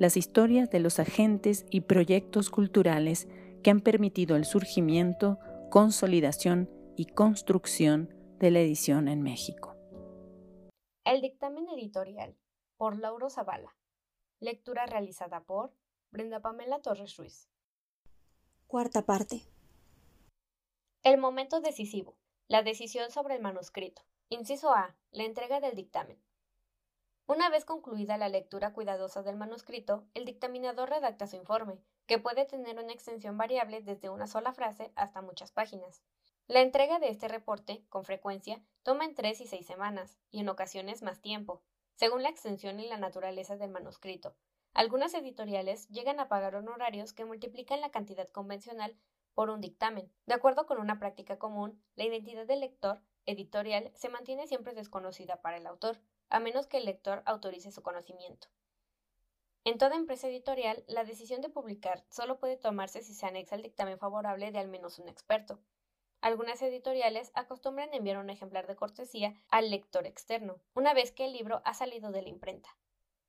las historias de los agentes y proyectos culturales que han permitido el surgimiento, consolidación y construcción de la edición en México. El dictamen editorial por Lauro Zavala. Lectura realizada por Brenda Pamela Torres Ruiz. Cuarta parte. El momento decisivo. La decisión sobre el manuscrito. Inciso A. La entrega del dictamen. Una vez concluida la lectura cuidadosa del manuscrito, el dictaminador redacta su informe, que puede tener una extensión variable desde una sola frase hasta muchas páginas. La entrega de este reporte, con frecuencia, toma en tres y seis semanas, y en ocasiones más tiempo, según la extensión y la naturaleza del manuscrito. Algunas editoriales llegan a pagar honorarios que multiplican la cantidad convencional por un dictamen. De acuerdo con una práctica común, la identidad del lector editorial se mantiene siempre desconocida para el autor, a menos que el lector autorice su conocimiento. En toda empresa editorial, la decisión de publicar solo puede tomarse si se anexa el dictamen favorable de al menos un experto. Algunas editoriales acostumbran enviar un ejemplar de cortesía al lector externo, una vez que el libro ha salido de la imprenta.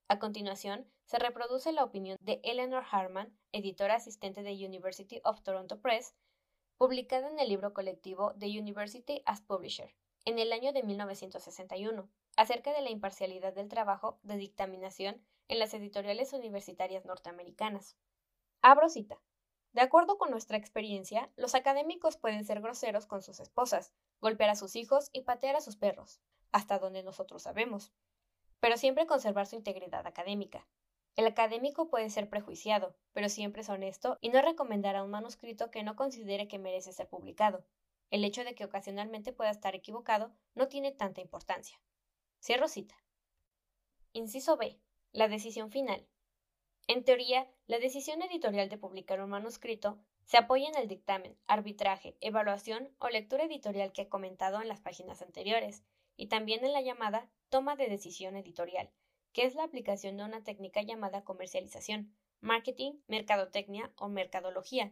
A continuación, se reproduce la opinión de Eleanor Harman, editora asistente de University of Toronto Press, publicada en el libro colectivo The University as Publisher, en el año de 1961, acerca de la imparcialidad del trabajo de dictaminación en las editoriales universitarias norteamericanas. Abro cita. De acuerdo con nuestra experiencia, los académicos pueden ser groseros con sus esposas, golpear a sus hijos y patear a sus perros, hasta donde nosotros sabemos, pero siempre conservar su integridad académica. El académico puede ser prejuiciado, pero siempre es honesto y no recomendará un manuscrito que no considere que merece ser publicado. El hecho de que ocasionalmente pueda estar equivocado no tiene tanta importancia. Cierro cita. Inciso B. La decisión final. En teoría, la decisión editorial de publicar un manuscrito se apoya en el dictamen, arbitraje, evaluación o lectura editorial que he comentado en las páginas anteriores, y también en la llamada toma de decisión editorial, que es la aplicación de una técnica llamada comercialización, marketing, mercadotecnia o mercadología.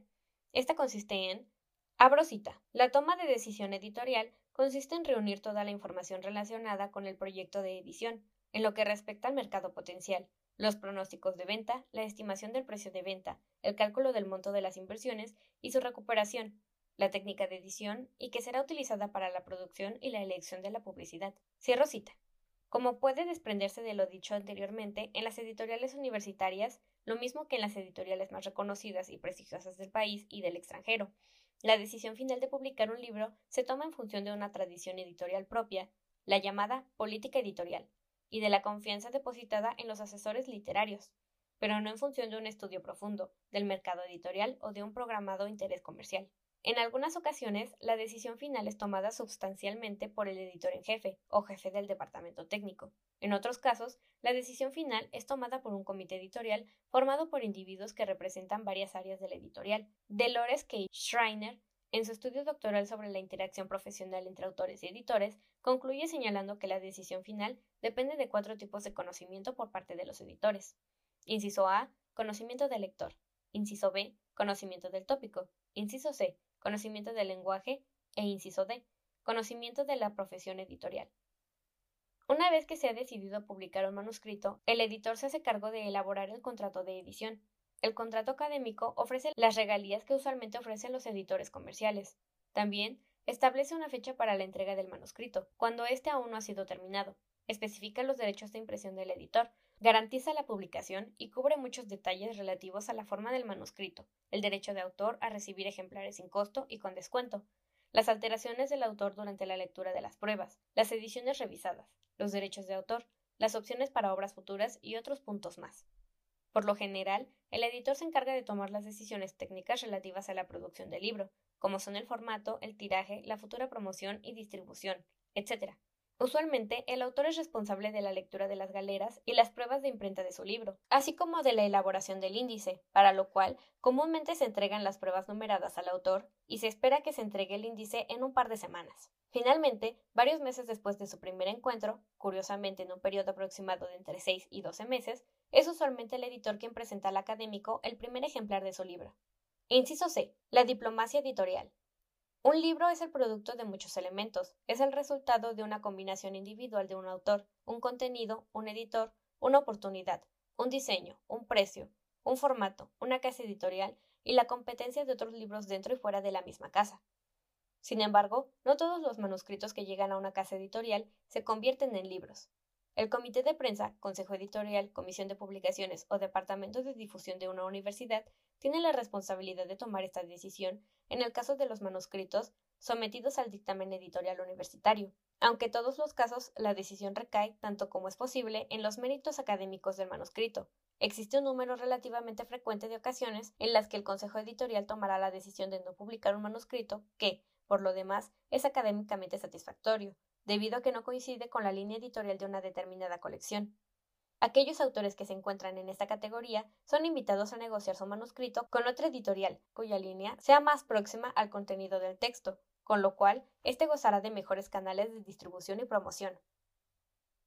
Esta consiste en Abro cita. La toma de decisión editorial consiste en reunir toda la información relacionada con el proyecto de edición, en lo que respecta al mercado potencial, los pronósticos de venta, la estimación del precio de venta, el cálculo del monto de las inversiones y su recuperación, la técnica de edición y que será utilizada para la producción y la elección de la publicidad. Cierro cita. Como puede desprenderse de lo dicho anteriormente, en las editoriales universitarias, lo mismo que en las editoriales más reconocidas y prestigiosas del país y del extranjero, la decisión final de publicar un libro se toma en función de una tradición editorial propia, la llamada política editorial, y de la confianza depositada en los asesores literarios, pero no en función de un estudio profundo del mercado editorial o de un programado interés comercial. En algunas ocasiones, la decisión final es tomada sustancialmente por el editor en jefe o jefe del departamento técnico. En otros casos, la decisión final es tomada por un comité editorial formado por individuos que representan varias áreas de la editorial. Dolores K. Schreiner, en su estudio doctoral sobre la interacción profesional entre autores y editores, concluye señalando que la decisión final depende de cuatro tipos de conocimiento por parte de los editores. Inciso A, conocimiento del lector. Inciso B, conocimiento del tópico. Inciso C, conocimiento del lenguaje. E inciso D, conocimiento de la profesión editorial. Una vez que se ha decidido publicar un manuscrito, el editor se hace cargo de elaborar el contrato de edición. El contrato académico ofrece las regalías que usualmente ofrecen los editores comerciales. También establece una fecha para la entrega del manuscrito, cuando éste aún no ha sido terminado. Especifica los derechos de impresión del editor, garantiza la publicación y cubre muchos detalles relativos a la forma del manuscrito, el derecho de autor a recibir ejemplares sin costo y con descuento, las alteraciones del autor durante la lectura de las pruebas, las ediciones revisadas, los derechos de autor, las opciones para obras futuras y otros puntos más. Por lo general, el editor se encarga de tomar las decisiones técnicas relativas a la producción del libro, como son el formato, el tiraje, la futura promoción y distribución, etc. Usualmente, el autor es responsable de la lectura de las galeras y las pruebas de imprenta de su libro, así como de la elaboración del índice, para lo cual comúnmente se entregan las pruebas numeradas al autor y se espera que se entregue el índice en un par de semanas. Finalmente, varios meses después de su primer encuentro, curiosamente en un periodo aproximado de entre 6 y 12 meses, es usualmente el editor quien presenta al académico el primer ejemplar de su libro. Inciso C. La diplomacia editorial. Un libro es el producto de muchos elementos, es el resultado de una combinación individual de un autor, un contenido, un editor, una oportunidad, un diseño, un precio, un formato, una casa editorial y la competencia de otros libros dentro y fuera de la misma casa. Sin embargo, no todos los manuscritos que llegan a una casa editorial se convierten en libros. El comité de prensa, consejo editorial, comisión de publicaciones o departamento de difusión de una universidad tiene la responsabilidad de tomar esta decisión en el caso de los manuscritos sometidos al dictamen editorial universitario, aunque en todos los casos la decisión recae, tanto como es posible, en los méritos académicos del manuscrito. Existe un número relativamente frecuente de ocasiones en las que el consejo editorial tomará la decisión de no publicar un manuscrito que, por lo demás, es académicamente satisfactorio, debido a que no coincide con la línea editorial de una determinada colección. Aquellos autores que se encuentran en esta categoría son invitados a negociar su manuscrito con otra editorial, cuya línea sea más próxima al contenido del texto, con lo cual éste gozará de mejores canales de distribución y promoción.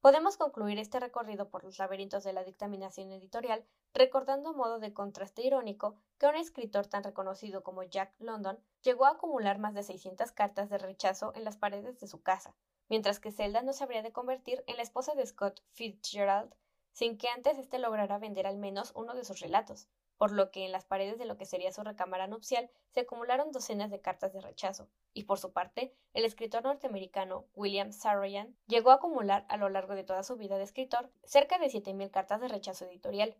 Podemos concluir este recorrido por los laberintos de la dictaminación editorial recordando a modo de contraste irónico que un escritor tan reconocido como Jack London llegó a acumular más de 600 cartas de rechazo en las paredes de su casa, mientras que Zelda no se habría de convertir en la esposa de Scott Fitzgerald sin que antes éste lograra vender al menos uno de sus relatos, por lo que en las paredes de lo que sería su recámara nupcial se acumularon docenas de cartas de rechazo, y por su parte, el escritor norteamericano William Saroyan llegó a acumular a lo largo de toda su vida de escritor cerca de 7.000 cartas de rechazo editorial.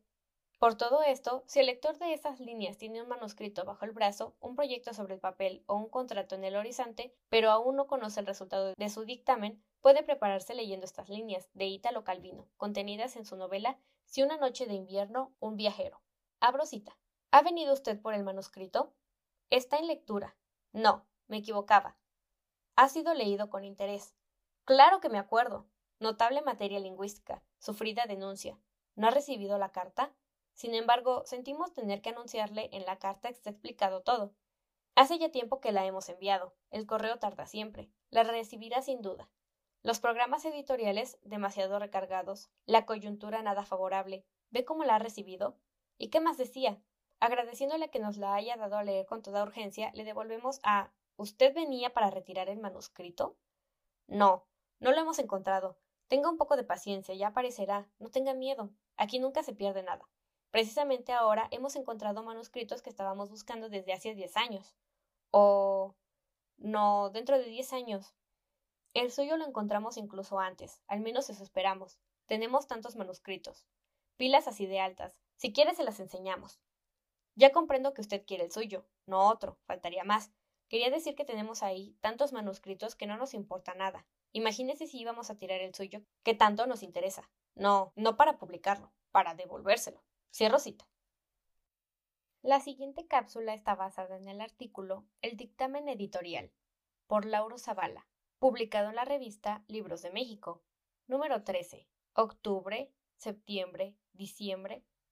Por todo esto, si el lector de estas líneas tiene un manuscrito bajo el brazo, un proyecto sobre el papel o un contrato en el horizonte, pero aún no conoce el resultado de su dictamen, puede prepararse leyendo estas líneas de Ítalo Calvino, contenidas en su novela Si una noche de invierno, un viajero. Abro cita. ¿Ha venido usted por el manuscrito? Está en lectura. No, me equivocaba. Ha sido leído con interés. Claro que me acuerdo. Notable materia lingüística. Sufrida denuncia. ¿No ha recibido la carta? Sin embargo, sentimos tener que anunciarle en la carta que está explicado todo. Hace ya tiempo que la hemos enviado. El correo tarda siempre. La recibirá sin duda. Los programas editoriales demasiado recargados, la coyuntura nada favorable. ¿Ve cómo la ha recibido? ¿Y qué más decía? Agradeciéndole que nos la haya dado a leer con toda urgencia, le devolvemos a ¿Usted venía para retirar el manuscrito? No, no lo hemos encontrado. Tenga un poco de paciencia, ya aparecerá. No tenga miedo. Aquí nunca se pierde nada. Precisamente ahora hemos encontrado manuscritos que estábamos buscando desde hace diez años. O. no, dentro de diez años. El suyo lo encontramos incluso antes, al menos eso esperamos. Tenemos tantos manuscritos. Pilas así de altas. Si quiere se las enseñamos. Ya comprendo que usted quiere el suyo, no otro, faltaría más. Quería decir que tenemos ahí tantos manuscritos que no nos importa nada. Imagínese si íbamos a tirar el suyo, que tanto nos interesa. No, no para publicarlo, para devolvérselo. Cierro cita. La siguiente cápsula está basada en el artículo El dictamen editorial, por Lauro Zavala, publicado en la revista Libros de México, número 13, octubre, septiembre, diciembre